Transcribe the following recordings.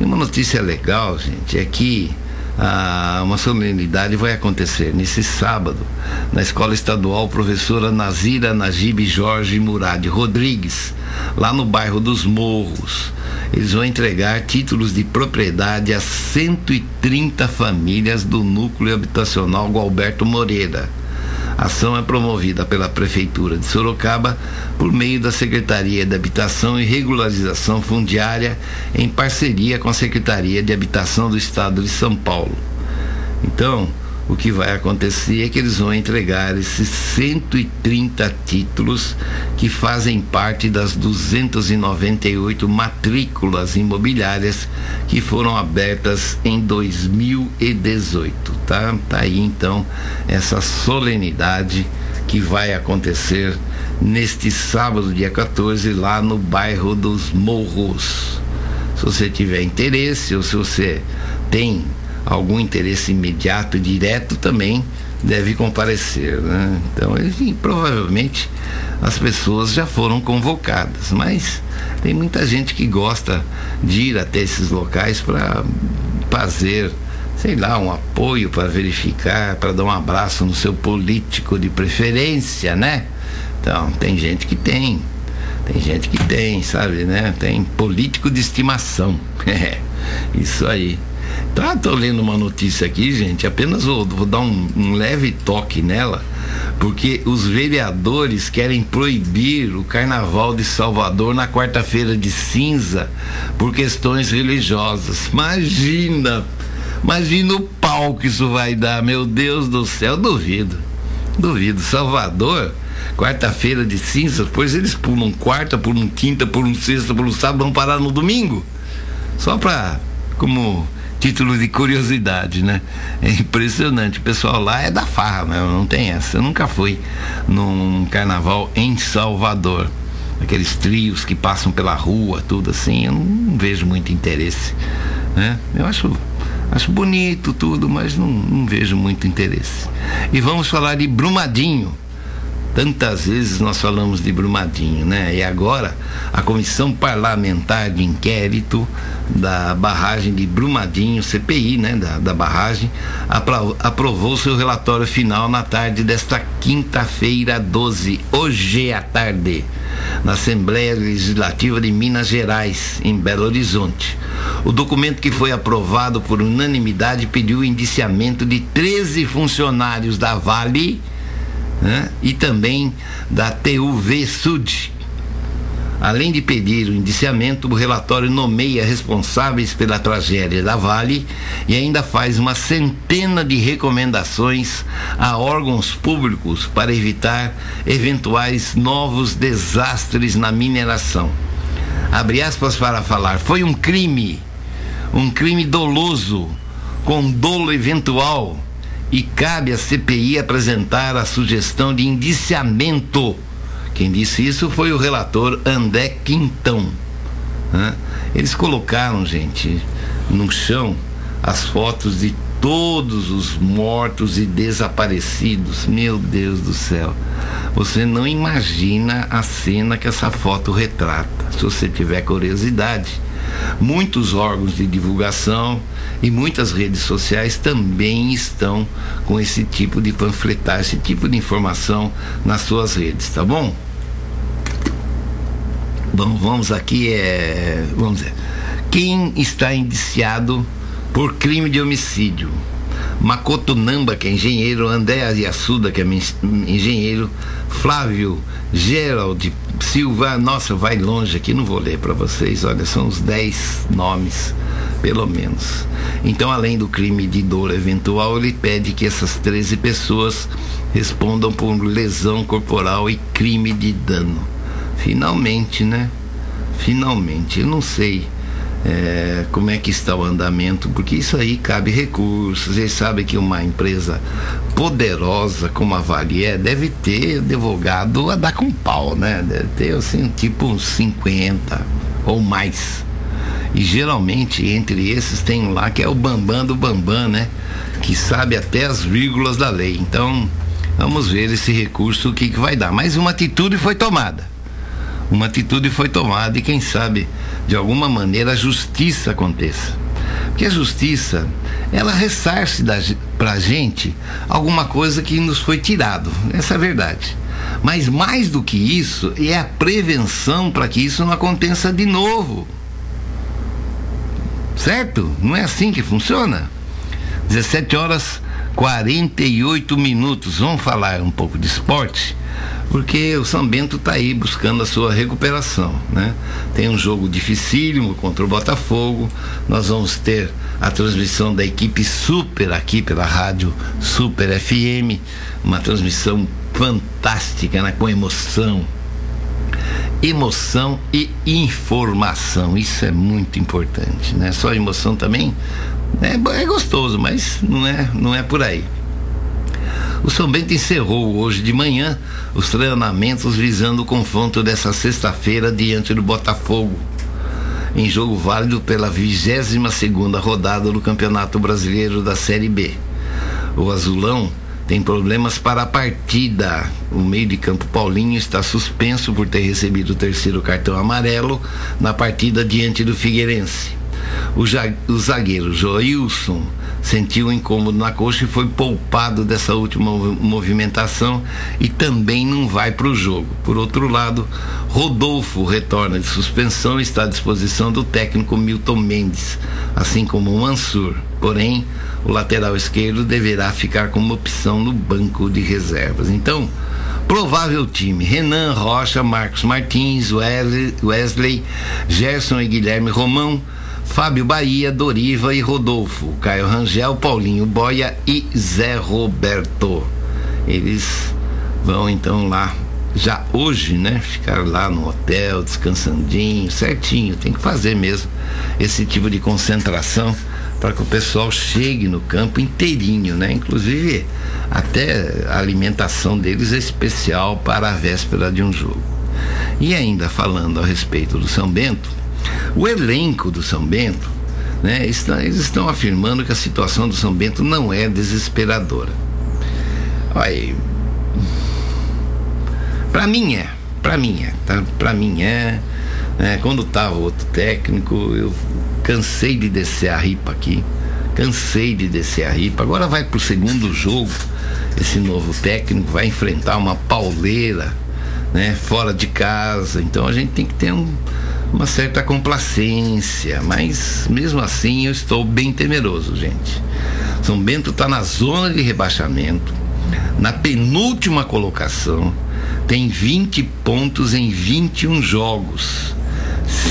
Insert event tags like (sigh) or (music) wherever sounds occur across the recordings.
E uma notícia legal, gente, é que ah, uma solenidade vai acontecer nesse sábado na Escola Estadual Professora Nazira Najib Jorge Murad Rodrigues, lá no bairro dos Morros. Eles vão entregar títulos de propriedade a 130 famílias do núcleo habitacional Gualberto Moreira. A ação é promovida pela Prefeitura de Sorocaba por meio da Secretaria de Habitação e Regularização Fundiária, em parceria com a Secretaria de Habitação do Estado de São Paulo. Então, o que vai acontecer é que eles vão entregar esses 130 títulos que fazem parte das 298 matrículas imobiliárias que foram abertas em 2018, tá? Tá aí então essa solenidade que vai acontecer neste sábado, dia 14, lá no bairro dos Morros. Se você tiver interesse ou se você tem algum interesse imediato e direto também deve comparecer. Né? Então, enfim, provavelmente as pessoas já foram convocadas, mas tem muita gente que gosta de ir até esses locais para fazer, sei lá, um apoio para verificar, para dar um abraço no seu político de preferência, né? Então, tem gente que tem. Tem gente que tem, sabe, né? Tem político de estimação. (laughs) É, isso aí. Tá, tô lendo uma notícia aqui, gente. Apenas vou, vou dar um, um leve toque nela, porque os vereadores querem proibir o Carnaval de Salvador na quarta-feira de cinza por questões religiosas. Imagina, imagina o pau que isso vai dar, meu Deus do céu, duvido, duvido. Salvador quarta-feira de cinzas, pois eles pulam quarta, pulam quinta, pulam sexta, pulam sábado, vão parar no domingo. Só pra, como título de curiosidade, né? É impressionante. O pessoal lá é da farra, né? Não tem essa. Eu nunca fui num carnaval em Salvador. Aqueles trios que passam pela rua, tudo assim, eu não vejo muito interesse. Né? Eu acho, acho bonito tudo, mas não, não vejo muito interesse. E vamos falar de Brumadinho. Tantas vezes nós falamos de Brumadinho, né? E agora a Comissão Parlamentar de Inquérito da barragem de Brumadinho, CPI, né? Da, da barragem, aprovou seu relatório final na tarde desta quinta-feira, 12, hoje à tarde, na Assembleia Legislativa de Minas Gerais, em Belo Horizonte. O documento que foi aprovado por unanimidade pediu o indiciamento de 13 funcionários da Vale né? e também da TUV Sud. Além de pedir o indiciamento, o relatório nomeia responsáveis pela tragédia da Vale e ainda faz uma centena de recomendações a órgãos públicos para evitar eventuais novos desastres na mineração. Abre aspas para falar: foi um crime, um crime doloso, com dolo eventual e cabe à CPI apresentar a sugestão de indiciamento. Quem disse isso foi o relator André Quintão. Né? Eles colocaram, gente, no chão as fotos de todos os mortos e desaparecidos. Meu Deus do céu. Você não imagina a cena que essa foto retrata. Se você tiver curiosidade, muitos órgãos de divulgação e muitas redes sociais também estão com esse tipo de panfletar, esse tipo de informação nas suas redes, tá bom? Bom, vamos aqui é, vamos dizer, quem está indiciado por crime de homicídio? Makoto Namba, que é engenheiro, André Ariassuda, que é engenheiro, Flávio Gerald Silva, nossa, vai longe aqui, não vou ler para vocês, olha, são os 10 nomes pelo menos. Então, além do crime de dor eventual, ele pede que essas 13 pessoas respondam por lesão corporal e crime de dano. Finalmente, né? Finalmente, eu não sei é, como é que está o andamento, porque isso aí cabe recursos. Vocês sabem que uma empresa poderosa como a Valier deve ter advogado a dar com pau, né? Deve ter assim, tipo uns 50 ou mais. E geralmente entre esses tem um lá que é o Bambam do Bambam, né? Que sabe até as vírgulas da lei. Então, vamos ver esse recurso o que, que vai dar. Mas uma atitude foi tomada. Uma atitude foi tomada e quem sabe, de alguma maneira, a justiça aconteça. Porque a justiça, ela ressarce para a gente alguma coisa que nos foi tirado. Essa é a verdade. Mas mais do que isso, é a prevenção para que isso não aconteça de novo. Certo? Não é assim que funciona? 17 horas 48 minutos. Vamos falar um pouco de esporte? porque o São Bento está aí buscando a sua recuperação, né? Tem um jogo dificílimo contra o Botafogo. Nós vamos ter a transmissão da equipe Super aqui pela rádio Super FM, uma transmissão fantástica, né? com emoção. Emoção e informação, isso é muito importante, né? Só emoção também é, é gostoso, mas não é, não é por aí. O São Bento encerrou hoje de manhã os treinamentos visando o confronto dessa sexta-feira diante do Botafogo, em jogo válido pela 22 segunda rodada do Campeonato Brasileiro da Série B. O Azulão tem problemas para a partida. O meio de campo Paulinho está suspenso por ter recebido o terceiro cartão amarelo na partida diante do Figueirense. O, o zagueiro Joilson sentiu um incômodo na coxa e foi poupado dessa última movimentação e também não vai para o jogo. Por outro lado, Rodolfo retorna de suspensão e está à disposição do técnico Milton Mendes, assim como Mansur. Porém, o lateral esquerdo deverá ficar como opção no banco de reservas. Então, provável time: Renan Rocha, Marcos Martins, Wesley Gerson e Guilherme Romão. Fábio Bahia, Doriva e Rodolfo, Caio Rangel, Paulinho Boia e Zé Roberto. Eles vão então lá já hoje, né? Ficar lá no hotel, descansandinho, certinho. Tem que fazer mesmo esse tipo de concentração para que o pessoal chegue no campo inteirinho, né? Inclusive até a alimentação deles é especial para a véspera de um jogo. E ainda falando a respeito do São Bento, o elenco do São Bento, né, está, eles estão afirmando que a situação do São Bento não é desesperadora. Olha, para mim é, para mim é, tá? Para mim é. Né, quando tava outro técnico, eu cansei de descer a ripa aqui, cansei de descer a ripa. Agora vai pro segundo jogo, esse novo técnico vai enfrentar uma pauleira, né, fora de casa. Então a gente tem que ter um uma certa complacência, mas mesmo assim eu estou bem temeroso, gente. São Bento está na zona de rebaixamento, na penúltima colocação, tem 20 pontos em 21 jogos,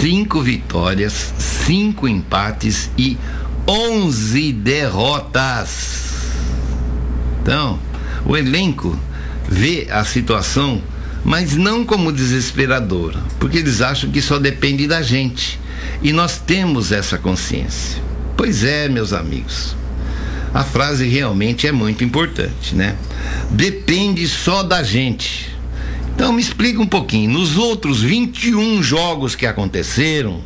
5 vitórias, 5 empates e 11 derrotas. Então, o elenco vê a situação mas não como desesperadora, porque eles acham que só depende da gente. E nós temos essa consciência. Pois é, meus amigos. A frase realmente é muito importante, né? Depende só da gente. Então me explica um pouquinho. Nos outros 21 jogos que aconteceram,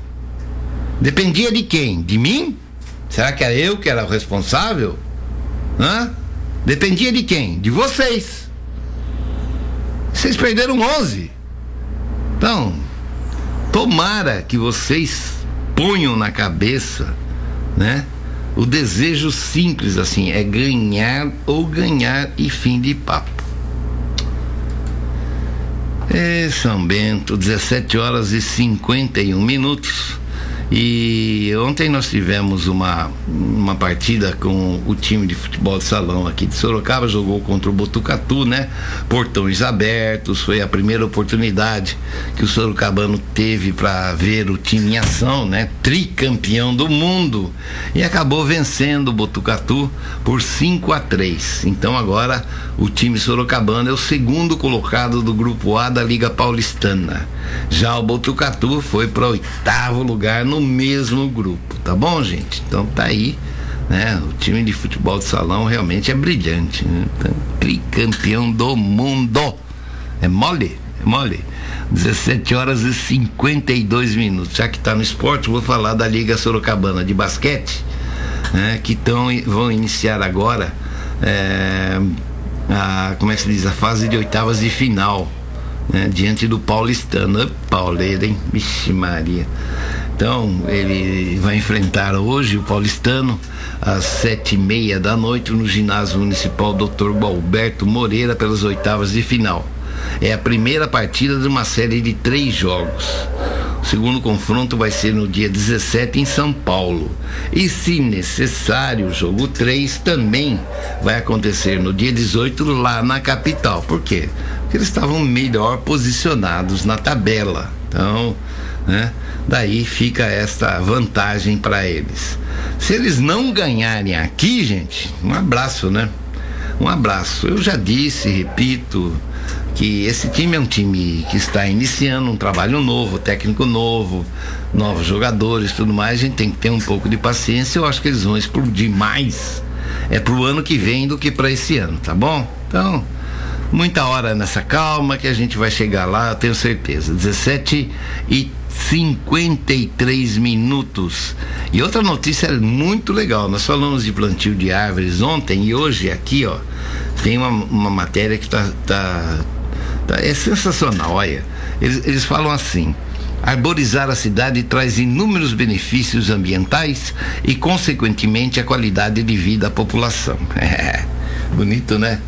dependia de quem? De mim? Será que era eu que era o responsável? Hã? Dependia de quem? De vocês. Vocês perderam 11. Então, tomara que vocês ponham na cabeça, né? O desejo simples assim é ganhar ou ganhar e fim de papo. É São Bento, 17 horas e 51 minutos. E ontem nós tivemos uma, uma partida com o time de futebol de salão aqui de Sorocaba, jogou contra o Botucatu, né? Portões abertos, foi a primeira oportunidade que o Sorocabano teve para ver o time em ação, né? Tricampeão do mundo. E acabou vencendo o Botucatu por 5 a 3. Então agora o time sorocabano é o segundo colocado do grupo A da Liga Paulistana. Já o Botucatu foi para oitavo lugar no mesmo grupo, tá bom, gente? Então tá aí, né? O time de futebol de salão realmente é brilhante, né? Então, tricampeão do mundo. É mole? É mole. 17 horas e 52 minutos. Já que tá no esporte, vou falar da Liga Sorocabana de basquete, né? Que tão, vão iniciar agora. É, a, como é que se diz? A fase de oitavas de final né, diante do paulistano. Pauleira, hein? Vixe Maria. Então, ele vai enfrentar hoje o paulistano às sete e meia da noite no ginásio municipal Dr. Alberto Moreira pelas oitavas de final. É a primeira partida de uma série de três jogos. O segundo confronto vai ser no dia 17 em São Paulo. E, se necessário, o jogo 3 também vai acontecer no dia 18 lá na capital. Por quê? Porque eles estavam melhor posicionados na tabela. Então, né? Daí fica esta vantagem para eles. Se eles não ganharem aqui, gente, um abraço, né? Um abraço. Eu já disse, repito, que esse time é um time que está iniciando um trabalho novo, técnico novo, novos jogadores, tudo mais. A gente tem que ter um pouco de paciência. Eu acho que eles vão explodir mais é pro ano que vem do que para esse ano, tá bom? Então, muita hora nessa calma que a gente vai chegar lá, eu tenho certeza. 17 e 53 minutos. E outra notícia muito legal, nós falamos de plantio de árvores ontem e hoje aqui, ó, tem uma, uma matéria que tá, tá, tá, é sensacional, olha. Eles, eles falam assim. Arborizar a cidade traz inúmeros benefícios ambientais e, consequentemente, a qualidade de vida à população. (laughs) É, bonito, né?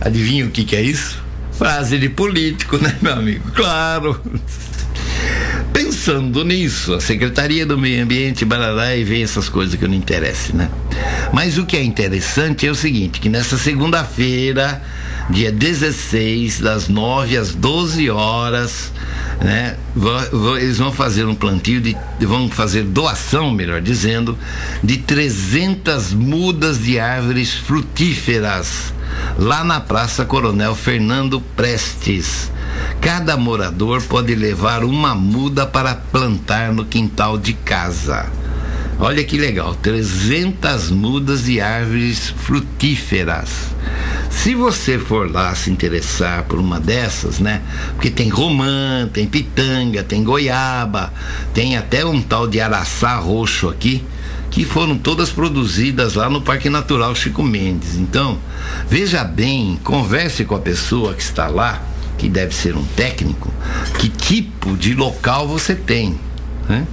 Adivinha o que, que é isso? Frase de político, né, meu amigo? Claro. Pensando nisso, a Secretaria do Meio Ambiente, barará, e vem essas coisas que não interessam, né? Mas o que é interessante é o seguinte, que nessa segunda-feira, dia 16, das 9 às 12 horas, né? Eles vão fazer um plantio de, vão fazer doação, melhor dizendo, de 300 mudas de árvores frutíferas lá na Praça Coronel Fernando Prestes Cada morador pode levar uma muda para plantar no quintal de casa. Olha que legal, 300 mudas de árvores frutíferas. Se você for lá se interessar por uma dessas, né? Porque tem romã, tem pitanga, tem goiaba, tem até um tal de araçá roxo aqui, que foram todas produzidas lá no Parque Natural Chico Mendes. Então, veja bem, converse com a pessoa que está lá que deve ser um técnico, que tipo de local você tem, né?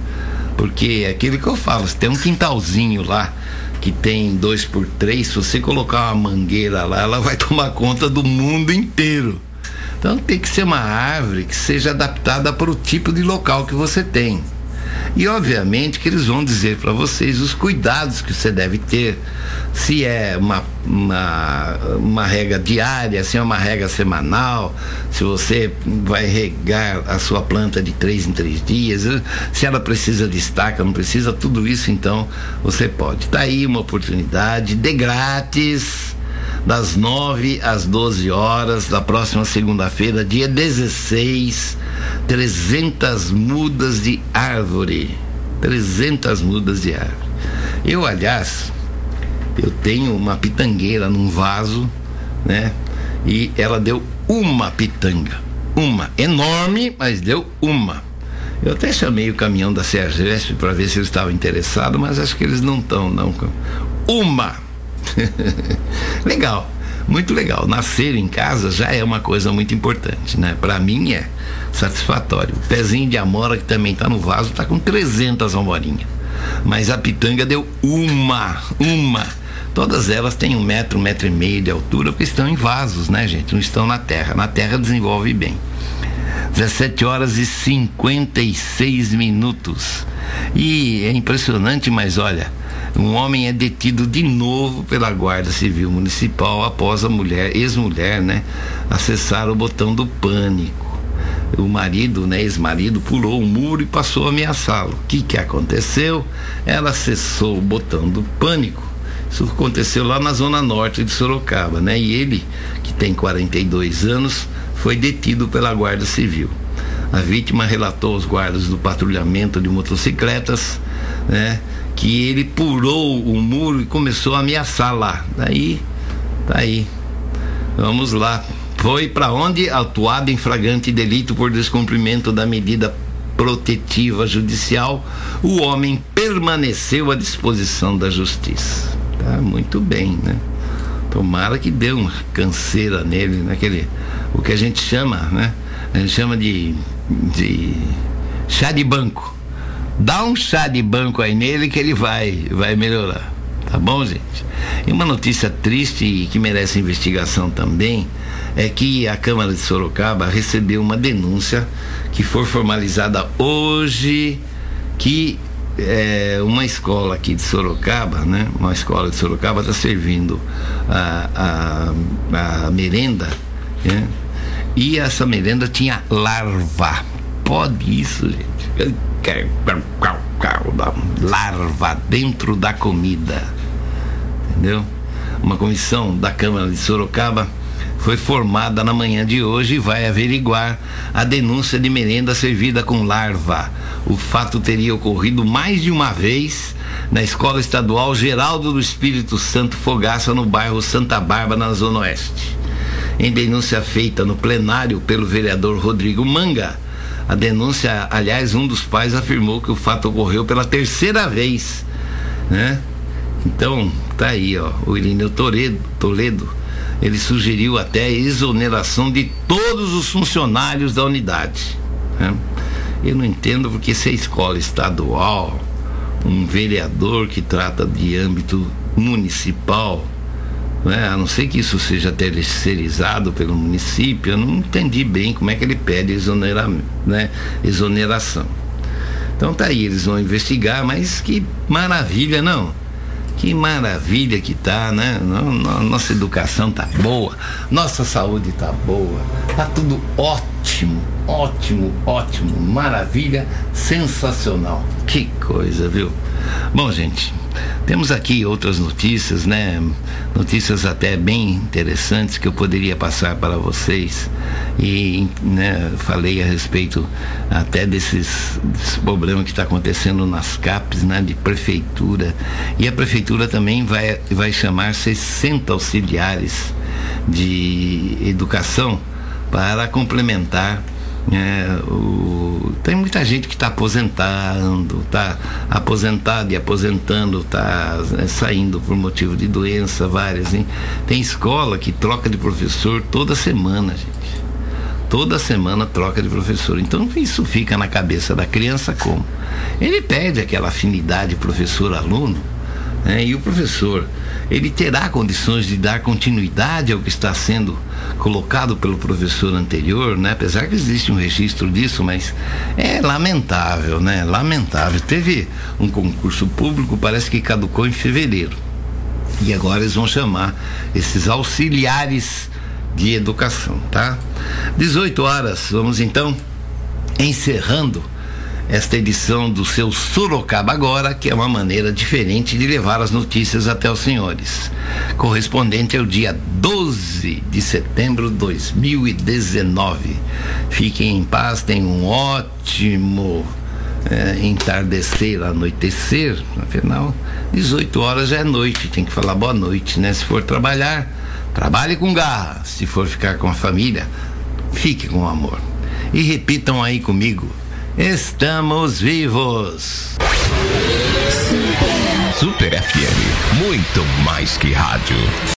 Porque é aquele que eu falo, você tem um quintalzinho lá que tem dois por três, se você colocar uma mangueira lá, ela vai (laughs) tomar conta do mundo inteiro. Então tem que ser uma árvore que seja adaptada para o tipo de local que você tem. E obviamente que eles vão dizer para vocês os cuidados que você deve ter, se é uma, uma, uma rega diária, se é uma rega semanal, se você vai regar a sua planta de três em três dias, se ela precisa de estaca, não precisa, tudo isso então você pode. Tá aí uma oportunidade de grátis das 9 às 12 horas da próxima segunda-feira, dia 16 300 mudas de árvore. 300 mudas de árvore. Eu, aliás, eu tenho uma pitangueira num vaso, né? E ela deu uma pitanga. Uma. Enorme, mas deu uma. Eu até chamei o caminhão da Sergesp para ver se eles estavam interessados, mas acho que eles não estão, não. Uma. (laughs) Legal muito legal. Nascer em casa já é uma coisa muito importante, né? Para mim é satisfatório. O pezinho de amora que também tá no vaso tá com 300 amorinhas. Mas a pitanga deu uma, uma. Todas elas têm um metro, um metro e meio de altura, porque estão em vasos, né, gente? Não estão na terra. Na terra desenvolve bem. 17 horas e 56 minutos. E é impressionante, mas olha, um homem é detido de novo pela Guarda Civil Municipal após a mulher, ex-mulher, né, acessar o botão do pânico. O marido, né, ex-marido, pulou o muro e passou a ameaçá-lo. O que que aconteceu? Ela acessou o botão do pânico. Isso aconteceu lá na zona norte de Sorocaba, né? E ele, que tem 42 anos, foi detido pela Guarda Civil. A vítima relatou aos guardas do patrulhamento de motocicletas, né? Que ele pulou o muro e começou a ameaçar lá. Daí, tá aí. Vamos lá. Foi para onde? Atuado em flagrante delito por descumprimento da medida protetiva judicial, o homem permaneceu à disposição da justiça. Tá muito bem, né? Tomara que dê uma canseira nele, naquele o que a gente chama, né? A gente chama de, de chá de banco. Dá um chá de banco aí nele que ele vai, vai melhorar. Tá bom, gente? E uma notícia triste e que merece investigação também é que a Câmara de Sorocaba recebeu uma denúncia que foi formalizada hoje que é, uma escola aqui de Sorocaba, né? Uma escola de Sorocaba está servindo a, a, a merenda, né? E essa merenda tinha larva. Pode isso, gente. Larva dentro da comida. Entendeu? Uma comissão da Câmara de Sorocaba foi formada na manhã de hoje e vai averiguar a denúncia de merenda servida com larva. O fato teria ocorrido mais de uma vez na Escola Estadual Geraldo do Espírito Santo Fogaça, no bairro Santa Bárbara, na Zona Oeste. Em denúncia feita no plenário pelo vereador Rodrigo Manga, a denúncia, aliás, um dos pais afirmou que o fato ocorreu pela terceira vez, né? Então, tá aí, ó, o Irineu Toledo, Toledo ele sugeriu até a exoneração de todos os funcionários da unidade. Né? Eu não entendo porque se a escola estadual, um vereador que trata de âmbito municipal, né? a não ser que isso seja terceirizado pelo município, eu não entendi bem como é que ele pede exonera, né? exoneração. Então tá aí, eles vão investigar, mas que maravilha, não. Que maravilha que tá, né? Nossa educação tá boa, nossa saúde tá boa, tá tudo ótimo, ótimo, ótimo, maravilha, sensacional. Que coisa, viu? Bom, gente, temos aqui outras notícias, né? Notícias até bem interessantes que eu poderia passar para vocês. E né, falei a respeito até desses, desse problema que está acontecendo nas CAPs, né? De prefeitura. E a prefeitura também vai, vai chamar 60 auxiliares de educação para complementar é, o, tem muita gente que está aposentando, está aposentado e aposentando, está é, saindo por motivo de doença, várias. Hein? Tem escola que troca de professor toda semana, gente. Toda semana troca de professor. Então isso fica na cabeça da criança como? Ele pede aquela afinidade professor-aluno, né? e o professor ele terá condições de dar continuidade ao que está sendo colocado pelo professor anterior, né? Apesar que existe um registro disso, mas é lamentável, né? Lamentável. Teve um concurso público, parece que caducou em fevereiro. E agora eles vão chamar esses auxiliares de educação, tá? 18 horas, vamos então encerrando esta edição do seu Sorocaba Agora, que é uma maneira diferente de levar as notícias até os senhores. Correspondente ao dia 12 de setembro de 2019. Fiquem em paz, tenham um ótimo é, entardecer, anoitecer, afinal, 18 horas já é noite, tem que falar boa noite, né? Se for trabalhar, trabalhe com garra. Se for ficar com a família, fique com amor. E repitam aí comigo Estamos vivos. Super FM, muito mais que rádio.